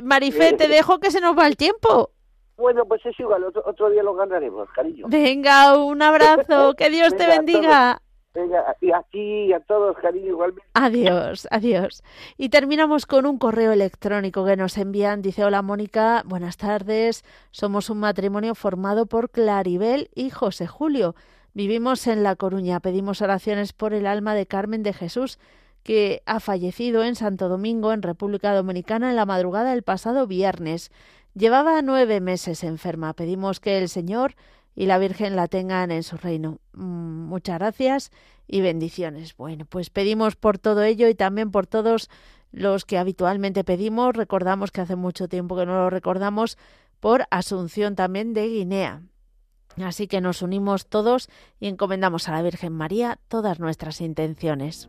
[SPEAKER 2] Marifé, te dejo que se nos va el tiempo.
[SPEAKER 11] Bueno, pues es igual, otro, día lo ganaremos, cariño.
[SPEAKER 2] Venga, un abrazo, que Dios te bendiga.
[SPEAKER 11] Venga, y aquí y a todos, cariño, igualmente.
[SPEAKER 2] Adiós, adiós. Y terminamos con un correo electrónico que nos envían. Dice, hola Mónica, buenas tardes. Somos un matrimonio formado por Claribel y José Julio. Vivimos en La Coruña. Pedimos oraciones por el alma de Carmen de Jesús, que ha fallecido en Santo Domingo, en República Dominicana, en la madrugada del pasado viernes. Llevaba nueve meses enferma. Pedimos que el Señor y la Virgen la tengan en su reino. Mm, muchas gracias y bendiciones. Bueno, pues pedimos por todo ello y también por todos los que habitualmente pedimos. Recordamos que hace mucho tiempo que no lo recordamos por Asunción también de Guinea. Así que nos unimos todos y encomendamos a la Virgen María todas nuestras intenciones.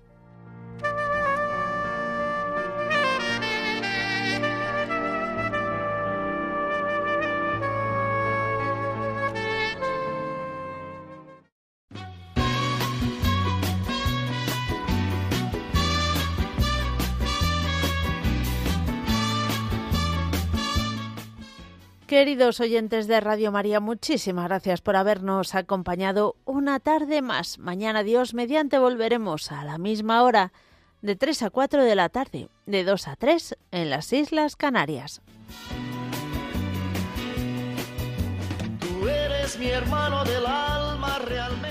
[SPEAKER 2] Queridos oyentes de Radio María, muchísimas gracias por habernos acompañado una tarde más. Mañana Dios mediante volveremos a la misma hora, de 3 a 4 de la tarde, de 2 a 3 en las Islas Canarias.
[SPEAKER 1] Tú eres mi hermano del alma realmente.